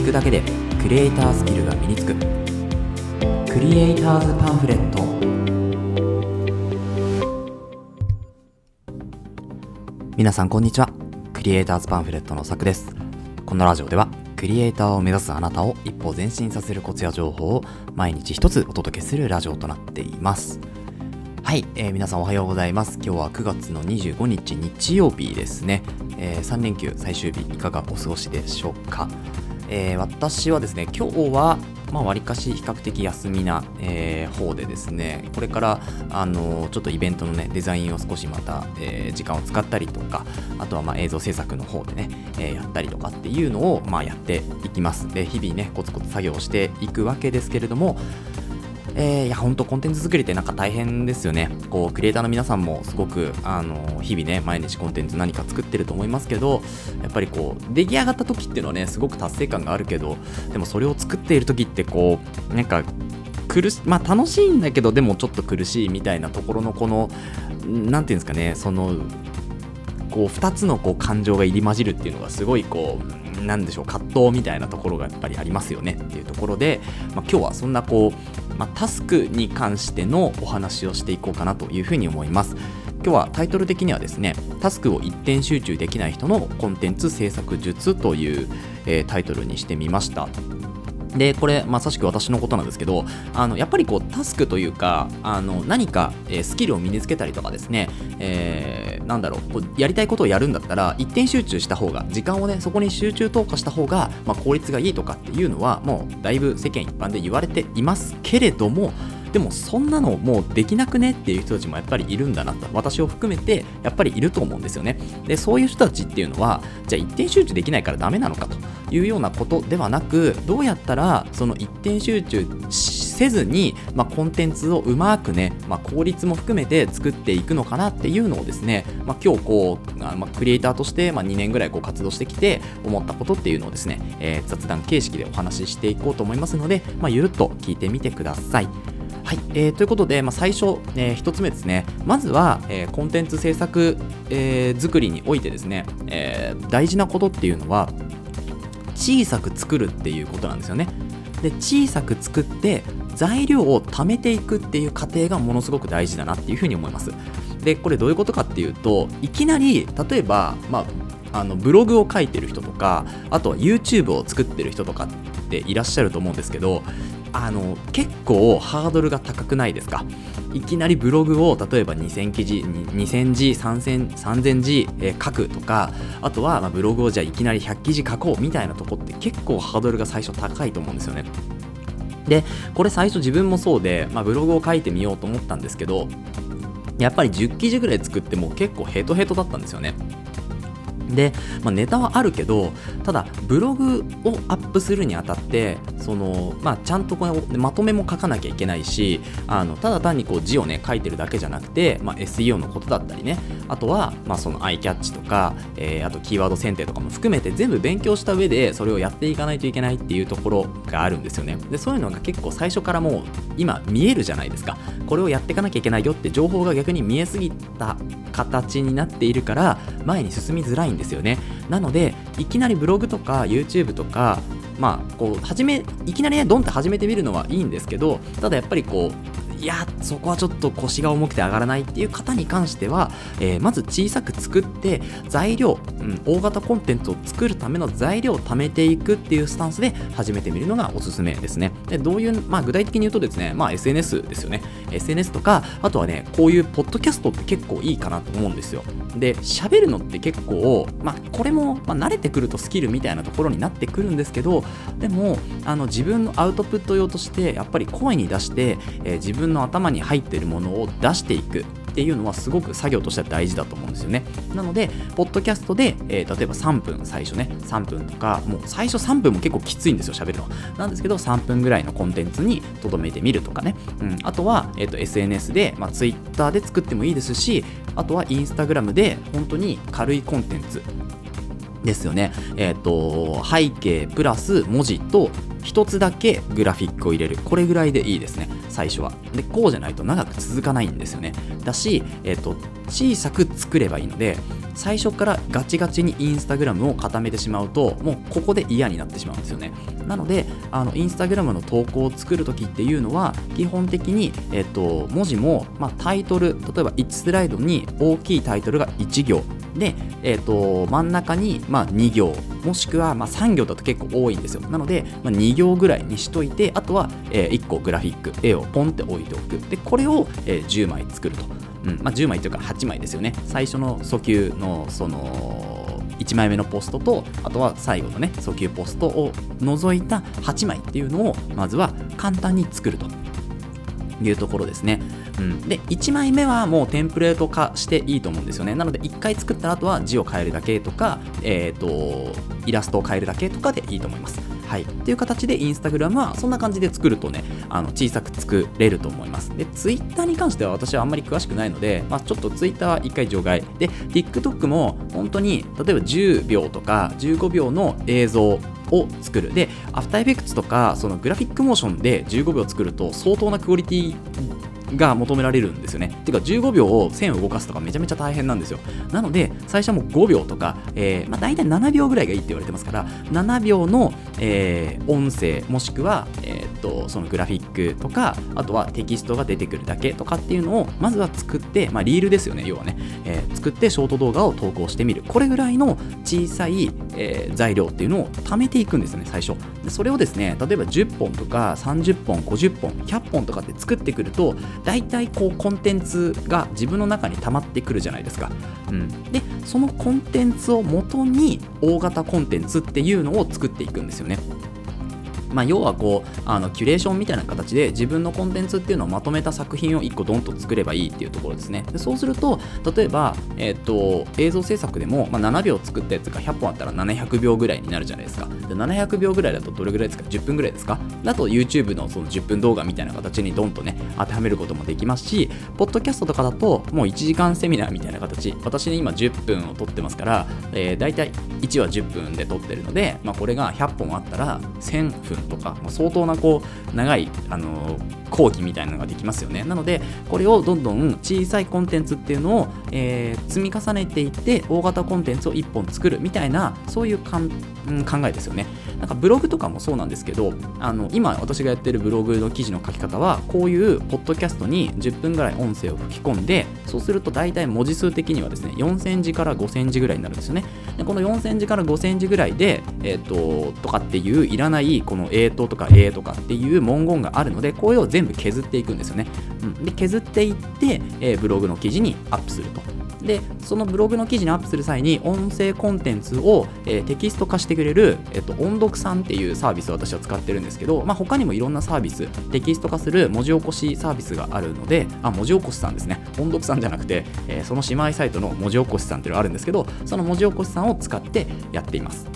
聞くだけでクリエイタースキルが身につく。クリエイターズパンフレット。皆さんこんにちは。クリエイターズパンフレットのさくです。このラジオではクリエイターを目指すあなたを一歩前進させるコツや情報を毎日一つお届けするラジオとなっています。はい、えー、皆さんおはようございます。今日は9月の25日日曜日ですね、えー、3連休最終日いかがお過ごしでしょうか、えー、私はですね今日はまあ、割かし比較的休みな、えー、方でですね、これから、あのちょっとイベントのね、デザインを少しまた、えー、時間を使ったりとか、あとはまあ映像制作の方でね、えー、やったりとかっていうのを、まあ、やっていきます。で、日々ね、コツコツ作業していくわけですけれども、えー、いや、ほんとコンテンツ作りってなんか大変ですよね。こう、クリエイターの皆さんもすごく、あの、日々ね、毎日コンテンツ何か作ってると思いますけど、やっぱりこう、出来上がった時っていうのはね、すごく達成感があるけど、でもそれを作っている時ってこう、なんか、苦しまあ楽しいんだけどでもちょっと苦しいみたいなところのこの何て言うんですかねそのこう2つのこう感情が入り混じるっていうのがすごいこうなんでしょう葛藤みたいなところがやっぱりありますよねっていうところで、まあ、今日はそんなこうまあ、タスクに関してのお話をしていこうかなというふうに思います。今日はタイトル的にはですね、タスクを一点集中できない人のコンテンツ制作術という、えー、タイトルにしてみました。で、これ、まさしく私のことなんですけど、あのやっぱりこうタスクというか、あの何か、えー、スキルを身につけたりとかですね、えー、なんだろうこう、やりたいことをやるんだったら、一点集中した方が、時間をね、そこに集中投下した方が、まあ、効率がいいとかっていうのは、もうだいぶ世間一般で言われていますけれども、でもそんなのもうできなくねっていう人たちもやっぱりいるんだなと私を含めてやっぱりいると思うんですよねでそういう人たちっていうのはじゃあ一点集中できないからダメなのかというようなことではなくどうやったらその一点集中せずに、まあ、コンテンツをうまくね、まあ、効率も含めて作っていくのかなっていうのをですね、まあ、今日こう、まあ、クリエイターとして、まあ、2年ぐらいこう活動してきて思ったことっていうのをですね、えー、雑談形式でお話ししていこうと思いますので、まあ、ゆるっと聞いてみてください。はい、えー、ということで、まあ、最初、えー、1つ目ですね、まずは、えー、コンテンツ制作、えー、作りにおいてですね、えー、大事なことっていうのは、小さく作るっていうことなんですよね。で、小さく作って、材料を貯めていくっていう過程がものすごく大事だなっていうふうに思います。で、これどういうことかっていうと、いきなり、例えば、まあ、あのブログを書いてる人とかあとは YouTube を作ってる人とかっていらっしゃると思うんですけどあの結構ハードルが高くないですか？いきなりブログを例えば2000記事2000字3000 3000字、えー、書くとかあとはまブログをじゃあいきなり100記事書こうみたいなとこって結構ハードルが最初高いと思うんですよね。でこれ最初自分もそうで、まあ、ブログを書いてみようと思ったんですけどやっぱり10記事ぐらい作っても結構ヘトヘトだったんですよね。で、まあ、ネタはあるけどただブログをアップするにあたってその、まあ、ちゃんとこれまとめも書かなきゃいけないしあのただ単にこう字をね書いてるだけじゃなくて、まあ、SEO のことだったりねあとは、まあ、そのアイキャッチとか、えー、あとキーワード選定とかも含めて全部勉強した上でそれをやっていかないといけないっていうところがあるんですよね。でそういうのが結構最初からもう今見えるじゃないですか。これをやっていかなきゃいけないよって情報が逆に見えすぎた形になっているから前に進みづらいんですよね。なのでいきなりブログとか YouTube とかまあこう始めいきなりねドンって始めてみるのはいいんですけどただやっぱりこういやそこはちょっと腰が重くて上がらないっていう方に関しては、えー、まず小さく作って材料、うん、大型コンテンツを作るための材料を貯めていくっていうスタンスで始めてみるのがおすすめですね。でどういう、まあ、具体的に言うとですね、まあ、SNS ですよね。SNS とかあとはねこういうポッドキャストって結構いいかなと思うんですよ。で喋るのって結構、まあ、これも、まあ、慣れてくるとスキルみたいなところになってくるんですけどでもあの自分のアウトプット用としてやっぱり声に出して、えー、自分の頭に入っているものを出していくっていうのはすごく作業としては大事だと思うんですよね。なので、ポッドキャストで、えー、例えば3分、最初ね、3分とか、もう最初3分も結構きついんですよ、喋るの。なんですけど、3分ぐらいのコンテンツに留めてみるとかね。うん、あとは、えーと、SNS で、まあ、Twitter で作ってもいいですし、あとは Instagram で本当に軽いコンテンツですよね。えっ、ー、と、背景プラス文字と1つだけグラフィックを入れる。これぐらいでいいですね、最初は。で、こうじゃないと長く続かないんですよね。だし、えっ、ー、と、小さく作ればいいので、最初からガチガチにインスタグラムを固めてしまうともうここで嫌になってしまうんですよねなのであのインスタグラムの投稿を作るときっていうのは基本的に、えっと、文字も、まあ、タイトル例えば1スライドに大きいタイトルが1行で、えーと、真ん中に、まあ、2行もしくは、まあ、3行だと結構多いんですよ。なので、まあ、2行ぐらいにしといてあとは、えー、1個グラフィック絵をポンって置いておく。でこれを、えー、10枚作ると、うんまあ、10枚というか8枚ですよね。最初の訴求のその1枚目のポストとあとは最後のね訴求ポストを除いた8枚っていうのをまずは簡単に作るというところですね。うん、で1枚目はもうテンプレート化していいと思うんですよね。なので1回作った後は字を変えるだけとか、えーと、イラストを変えるだけとかでいいと思います。はい、っていう形でインスタグラムはそんな感じで作るとねあの小さく作れると思います。でツイッターに関しては私はあんまり詳しくないので、まあ、ちょっとツイッターは1回除外。で TikTok も本当に例えば10秒とか15秒の映像を作る。でアフターエフェクツとかそのグラフィックモーションで15秒作ると相当なクオリティが求められるんですよね。てか15秒を線を動かすとかめちゃめちゃ大変なんですよ。なので最初はもう5秒とか、えーまあ、大体7秒ぐらいがいいって言われてますから7秒の、えー、音声もしくは、えー、とそのグラフィックとかあとはテキストが出てくるだけとかっていうのをまずは作って、まあ、リールですよね要はね、えー、作ってショート動画を投稿してみるこれぐらいの小さい、えー、材料っていうのを貯めていくんですよね最初でそれをですね例えば10本とか30本50本100本とかって作ってくると大体こうコンテンツが自分の中に溜まってくるじゃないですか。うん、でそのコンテンツをもとに大型コンテンツっていうのを作っていくんですよね。まあ、要はこうあのキュレーションみたいな形で自分のコンテンツっていうのをまとめた作品を1個ドンと作ればいいっていうところですね。でそうすると例えば、えーと、映像制作でも、まあ、7秒作ったやつが100本あったら700秒ぐらいになるじゃないですか。で700秒ぐらいだとどれぐらいですか？10分ぐらいですか？だと YouTube のその10分動画みたいな形にドンとね当てはめることもできますしポッドキャストとかだともう1時間セミナーみたいな形。私ね今10分を撮ってますから、えー、大体1話10分で撮ってるので、まあ、これが100本あったら1000分とか、まあ、相当なこう長い、あの講義みたいなのができますよね。なのでこれをどんどん小さいコンテンツっていうのを、えー、積み重ねていって大型コンテンツを1本作るみたいなそういうかん、うん、考えですよね。なんかブログとかもそうなんですけどあの今私がやってるブログの記事の書き方はこういうポッドキャストに10分ぐらい音声を吹き込んでそうすると大体文字数的にはですね4000字から5000字ぐらいになるんですよね。でこの4000字から5000字ぐらいでえっ、ととかっていういらないこの A ととか A とかっていう文言があるのでこれを全部削っていくんですよね、うん、で削っていって、えー、ブログの記事にアップすると。でそのブログの記事にアップする際に音声コンテンツを、えー、テキスト化してくれる、えっと、音読さんっていうサービスを私は使ってるんですけど、まあ、他にもいろんなサービステキスト化する文字起こしサービスがあるのであ文字起こしさんですね。音読さんじゃなくて、えー、その姉妹サイトの文字起こしさんっていうのがあるんですけどその文字起こしさんを使ってやっています。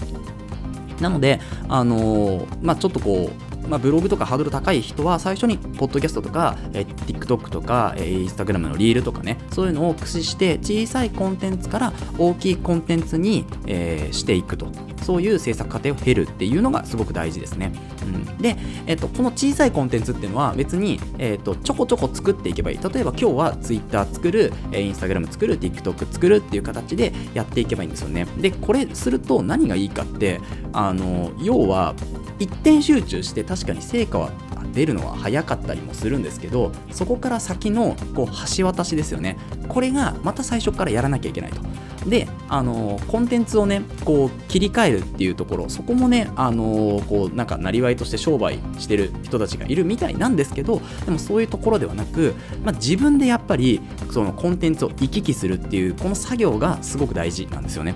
なので、あのー、まあ、ちょっとこうまあ、ブログとかハードル高い人は最初にポッドキャストとか、えー、TikTok とか、えー、Instagram のリールとかねそういうのを駆使して小さいコンテンツから大きいコンテンツに、えー、していくと。そういう制作過程を経るっていうのがすごく大事ですね、うん、で、えーと、この小さいコンテンツっていうのは別に、えーと、ちょこちょこ作っていけばいい。例えば今日は Twitter 作る、え、Instagram 作る TikTok 作るっていう形でやっていけばいいんですよね。でこれすると何がいいかってあの要は一点集中して確かに成果は出るのは早かったりもするんですけどそこから先のこう橋渡しですよね。これがまた最初からやらなきゃいけないと。であのコンテンツをねこう切り替えるっていうところそこもねあのこうなんかなりわいとして商売してる人たちがいるみたいなんですけどでもそういうところではなく、まあ、自分でやっぱりそのコンテンツを行き来するっていうこの作業がすごく大事なんですよね。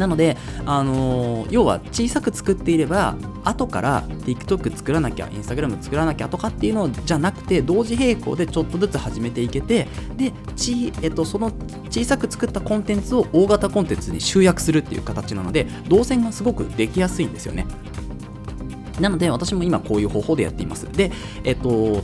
なので、あのー、要は小さく作っていれば後から TikTok 作らなきゃ Instagram 作らなきゃとかっていうのじゃなくて同時並行でちょっとずつ始めていけてでち、えっと、その小さく作ったコンテンツを大型コンテンツに集約するっていう形なので動線がすごくできやすいんですよね。なので私も今こういう方法でやっています。でえっと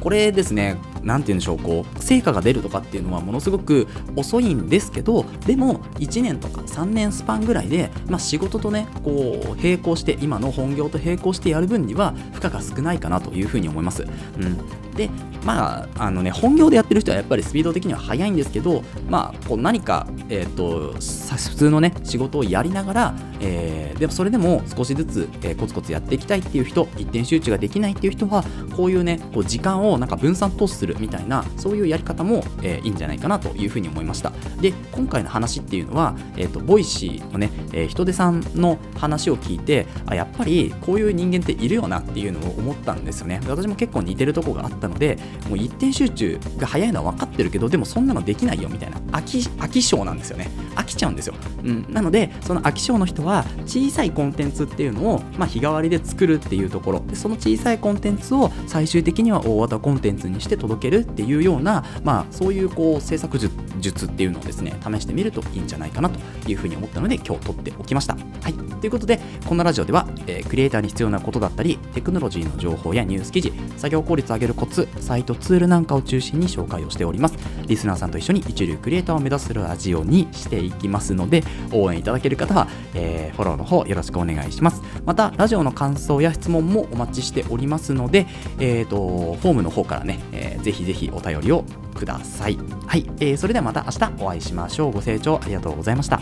これですね、なんて言うんでしょう、こう、成果が出るとかっていうのはものすごく遅いんですけど、でも、1年とか3年スパンぐらいで、まあ、仕事とね、こう、並行して、今の本業と並行してやる分には、負荷が少ないかなというふうに思います。うん。でまああのね本業でやってる人はやっぱりスピード的には速いんですけどまあこう何か、えーと、普通のね仕事をやりながら、えー、でもそれでも少しずつ、えー、コツコツやっていきたいっていう人一点集中ができないっていう人はこういうねこう時間をなんか分散投資するみたいなそういうやり方も、えー、いいんじゃないかなというふうに思いました。で今回の話っていうのは、えーと、 Voicy のね、えー、人手さんの話を聞いてあやっぱりこういう人間っているよなっていうのを思ったんですよね。私も結構似てるとこがあったのでもう一点集中が早いのは分かってるけどでもそんなのできないよみたいな飽き飽き性なんですよね。飽きちゃうんですよ、うん、なのでその飽き性の人は小さいコンテンツっていうのを、まあ、日替わりで作るっていうところ。でその小さいコンテンツを最終的には大型コンテンツにして届けるっていうような、まあ、そういうこう制作術っていうのをですね試してみるといいんじゃないかなというふうに思ったので今日撮っておきました。はい、ということでこのラジオでは、えー、クリエイターに必要なことだったりテクノロジーの情報やニュース記事作業効率を上げるコツサイトツールなんかを中心に紹介をしております。リスナーさんと一緒に一流クリエイターを目指すラジオにしていきますので応援いただける方は、えー、フォローの方よろしくお願いします。またラジオの感想や質問もお待ちしておりますので、えーと、フォームの方からね、えー、ぜひぜひお便りをください。はい、えー、それではまた明日お会いしましょう。ご清聴ありがとうございました。